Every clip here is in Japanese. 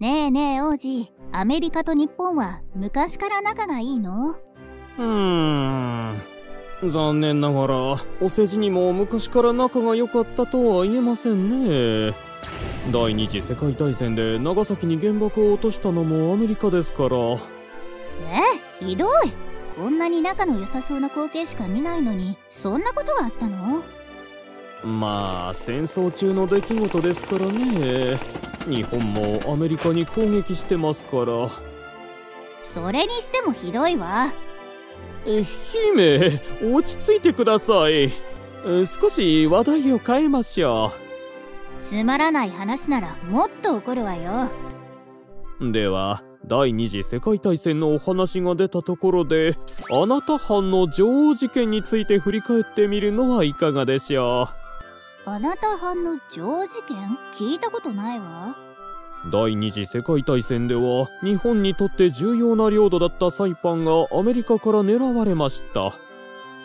ねえねえ王子、アメリカと日本は昔から仲がいいの？うーん。残念ながらお世辞にも昔から仲が良かったとは言えませんね。第二次世界大戦で長崎に原爆を落としたのもアメリカですから。え？ひどい。こんなに仲の良さそうな光景しか見ないのにそんなことがあったの？まあ戦争中の出来事ですからね。日本もアメリカに攻撃してますから。それにしてもひどいわ。え姫落ち着いてください。え少し話題を変えましょつまらない話ならもっと怒るわよ。うでは第二次世界大戦のお話が出たところであなた藩の女王事件について振り返ってみるのはいかがでしょあなた藩の女王事件？聞いたことないわ。第二次世界大戦では日本にとって重要な領土だったサイパンがアメリカから狙われました。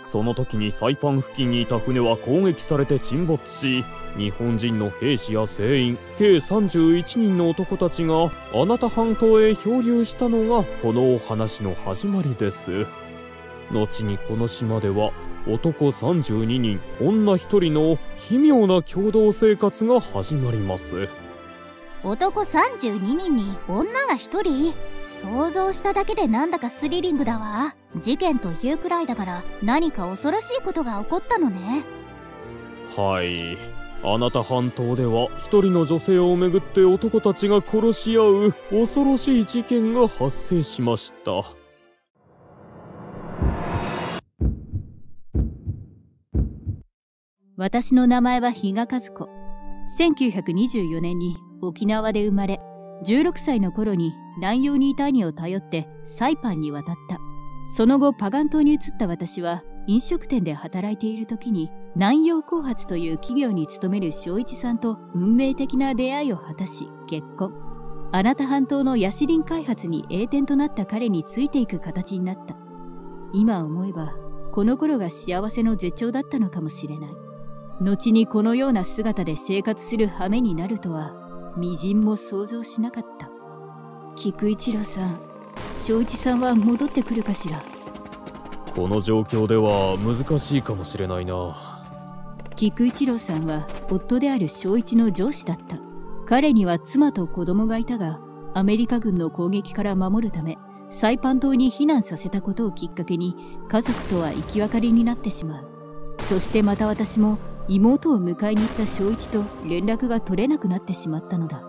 その時にサイパン付近にいた船は攻撃されて沈没し日本人の兵士や船員計31人の男たちがあなた半島へ漂流したのがこのお話の始まりです。後にこの島では男32人女1人の奇妙な共同生活が始まります。男32人に女が1人？想像しただけでなんだかスリリングだわ。事件というくらいだから何か恐ろしいことが起こったのね。はい。あなた半島では一人の女性をめぐって男たちが殺し合う恐ろしい事件が発生しました私の名前は比嘉和子。1924年に沖縄で生まれ、16歳の頃に南洋にいた兄を頼ってサイパンに渡った。その後パガン島に移った私は飲食店で働いている時に南洋後発という企業に勤める正一さんと運命的な出会いを果たし結婚。あなた半島のヤシリン開発に栄転となった彼についていく形になった。今思えばこの頃が幸せの絶頂だったのかもしれない。後にこのような姿で生活する羽目になるとは、微塵も想像しなかった。菊一郎さん、正一さんは戻ってくるかしら？この状況では難しいかもしれないな菊一郎さんは夫である正一の上司だった。彼には妻と子供がいたが、アメリカ軍の攻撃から守るため、サイパン島に避難させたことをきっかけに、家族とは生き別れになってしまう。そしてまた私も妹を迎えに行った正一と連絡が取れなくなってしまったのだ。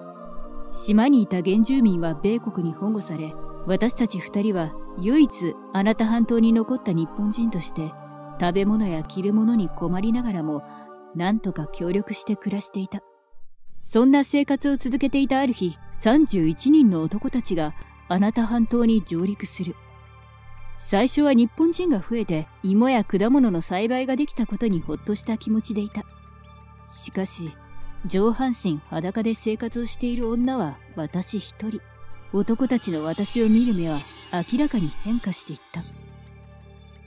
島にいた原住民は米国に保護され、私たち二人は唯一あなた半島に残った日本人として、食べ物や着るものに困りながらも、なんとか協力して暮らしていた。そんな生活を続けていたある日、31人の男たちがあなた半島に上陸する。最初は日本人が増えて芋や果物の栽培ができたことにほっとした気持ちでいた。しかし、上半身裸で生活をしている女は私一人。男たちの私を見る目は明らかに変化していった。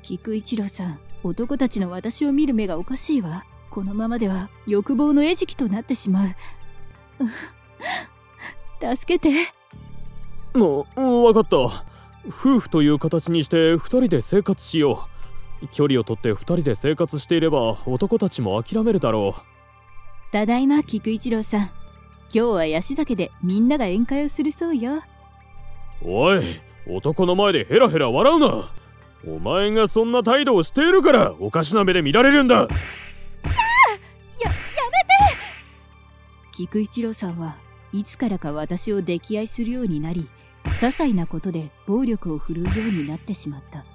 菊一郎さん、男たちの私を見る目がおかしいわ。このままでは欲望の餌食となってしまう。助けて。もう分かった夫婦という形にして二人で生活しよう。距離をとって二人で生活していれば男たちも諦めるだろただいま、菊一郎さん。今日はヤシ酒でみんなが宴会をするそうよ。うおい男の前でヘラヘラ笑うな。お前がそんな態度をしているからおかしな目で見られるんだ。や、やめて。菊一郎さんはいつからか私を溺愛するようになり、些細なことで暴力を振るうようになってしまった。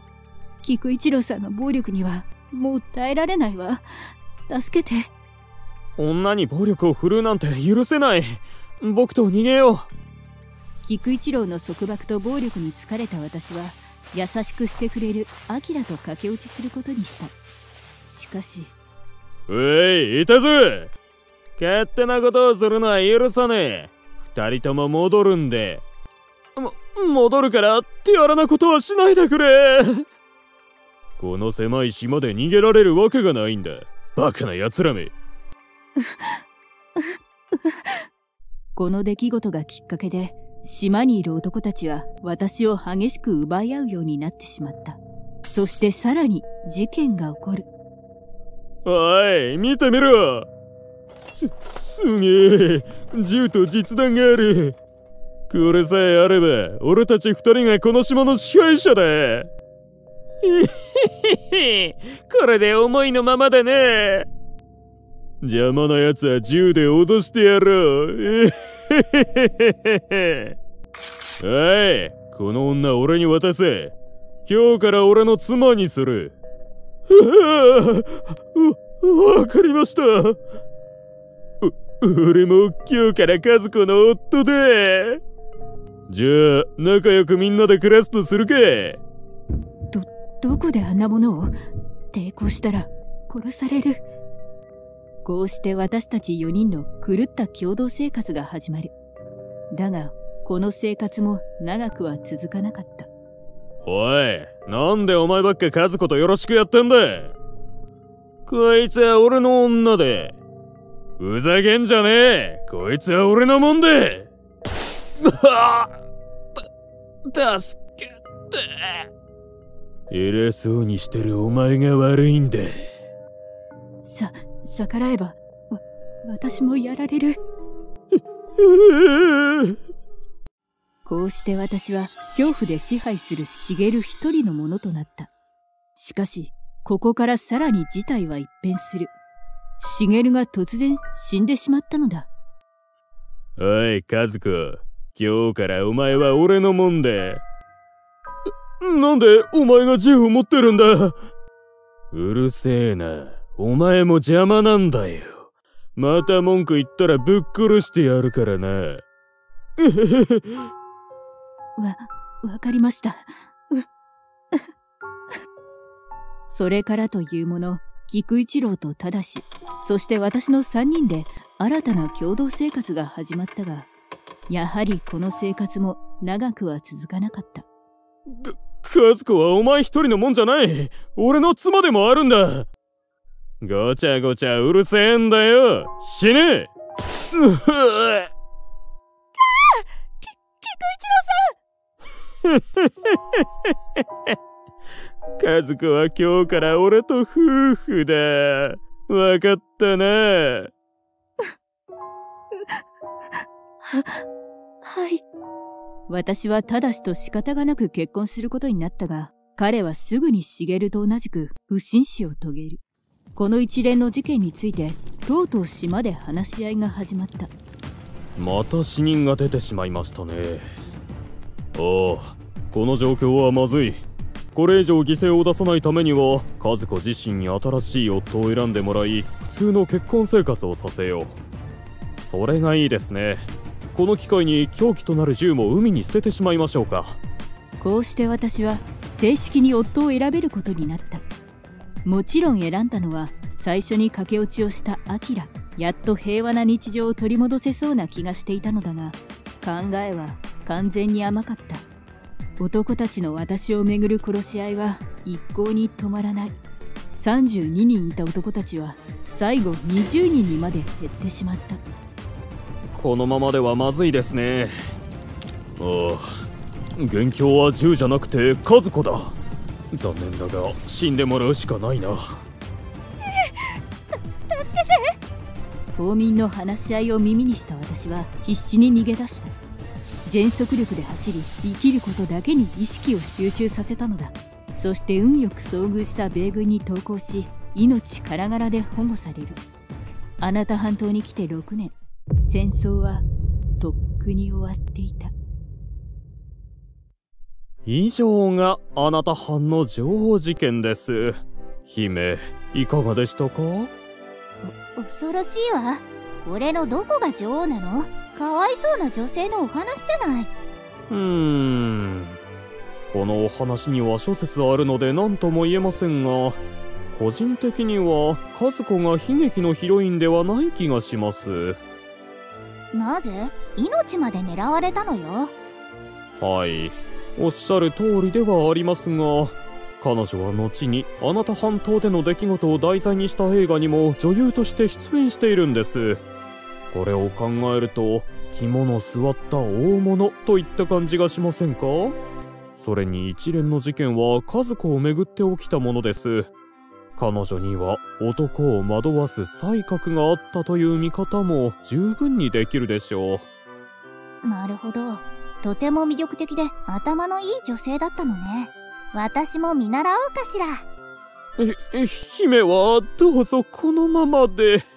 菊一郎さんの暴力にはもう耐えられないわ。助けて。女に暴力を振るうなんて許せない僕と逃げよう菊一郎の束縛と暴力に疲れた私は優しくしてくれるアキラと駆け落ちすることにしたしかしうえいいたぜ勝手なことをするのは許さねえ二人とも戻るんでも戻るから手荒なことはしないでくれこの狭い島で逃げられるわけがないんだバカな奴らめ この出来事がきっかけで島にいる男たちは私を激しく奪い合うようになってしまった。そしてさらに事件が起こる。おい、見てみろすすげえ、銃と実弾がある。これさえあれば、俺たち二人がこの島の支配者だ。これで思いのままだね。邪魔な奴は銃で脅してやろう。おい、この女俺に渡せ。今日から俺の妻にする。わ、わかりました。俺も今日から和子の夫だ。じゃあ、仲良くみんなで暮らすとするか。ど、どこであんなものを抵抗したら殺される。こうして私たち4人の狂った共同生活が始まる。だが、この生活も長くは続かなかった。おい、なんでお前ばっか和子とよろしくやってんだこいつは俺の女で。ふざけんじゃねえこいつは俺のもんで 助けて偉そうにしてるお前が悪いんだ。さ、逆らえば、わ、私もやられる。こうして私は恐怖で支配する茂一人のものとなった。しかし、ここからさらに事態は一変する。茂が突然死んでしまったのだ。おい、和子。今日からお前は俺のもんで。なんでお前が銃を持ってるんだ？うるせえな。お前も邪魔なんだよ。また文句言ったらぶっ殺してやるからな。わ、わかりました。それからというもの、菊一郎と忠そして私の3人で新たな共同生活が始まったが、やはりこの生活も長くは続かなかった。和子はお前一人のもんじゃない俺の妻でもあるんだごちゃごちゃうるせえんだよ死ねうっ菊一郎さん 和子は今日から俺と夫婦だ。わかったな。は、はい。私はただしと仕方がなく結婚することになったが、彼はすぐに茂と同じく不審死を遂げる。この一連の事件について、とうとう島で話し合いが始まった。また死人が出てしまいましたね。ああ、この状況はまずい。これ以上犠牲を出さないためには和子自身に新しい夫を選んでもらい普通の結婚生活をさせようそれがいいですねこの機会に凶器となる銃も海に捨ててしまいましょうか。こうして私は正式に夫を選べることになった。もちろん選んだのは最初に駆け落ちをしたアキラ。やっと平和な日常を取り戻せそうな気がしていたのだが考えは完全に甘かった。男たちの私をめぐる殺し合いは一向に止まらない。32人いた男たちは最後20人にまで減ってしまった。このままではまずいですね。ああ。元凶は銃じゃなくて和子だ。残念だが死んでもらうしかないな。助けて。島民の話し合いを耳にした私は必死に逃げ出した。全速力で走り生きることだけに意識を集中させたのだ。そして運よく遭遇した米軍に投降し命からがらで保護される。あなた半島に来て6年。戦争はとっくに終わっていた。以上があなた藩の情報事件です。姫いかがでしたか？恐ろしいわ。これのどこが女王なの？かわいそうな女性のお話じゃない。うーん。このお話には諸説あるので何とも言えませんが個人的には和子が悲劇のヒロインではない気がしますなぜ？命まで狙われたのよ。はい。おっしゃる通りではありますが彼女は後にあなた半島での出来事を題材にした映画にも女優として出演しているんです。これを考えると肝の据わった大物といった感じがしませんか？それに一連の事件は和子をめぐって起きたものです。彼女には男を惑わす才覚があったという見方も十分にできるでしょう。なるほど。とても魅力的で頭のいい女性だったのね。私も見習おうかしら。え姫はどうぞこのままで。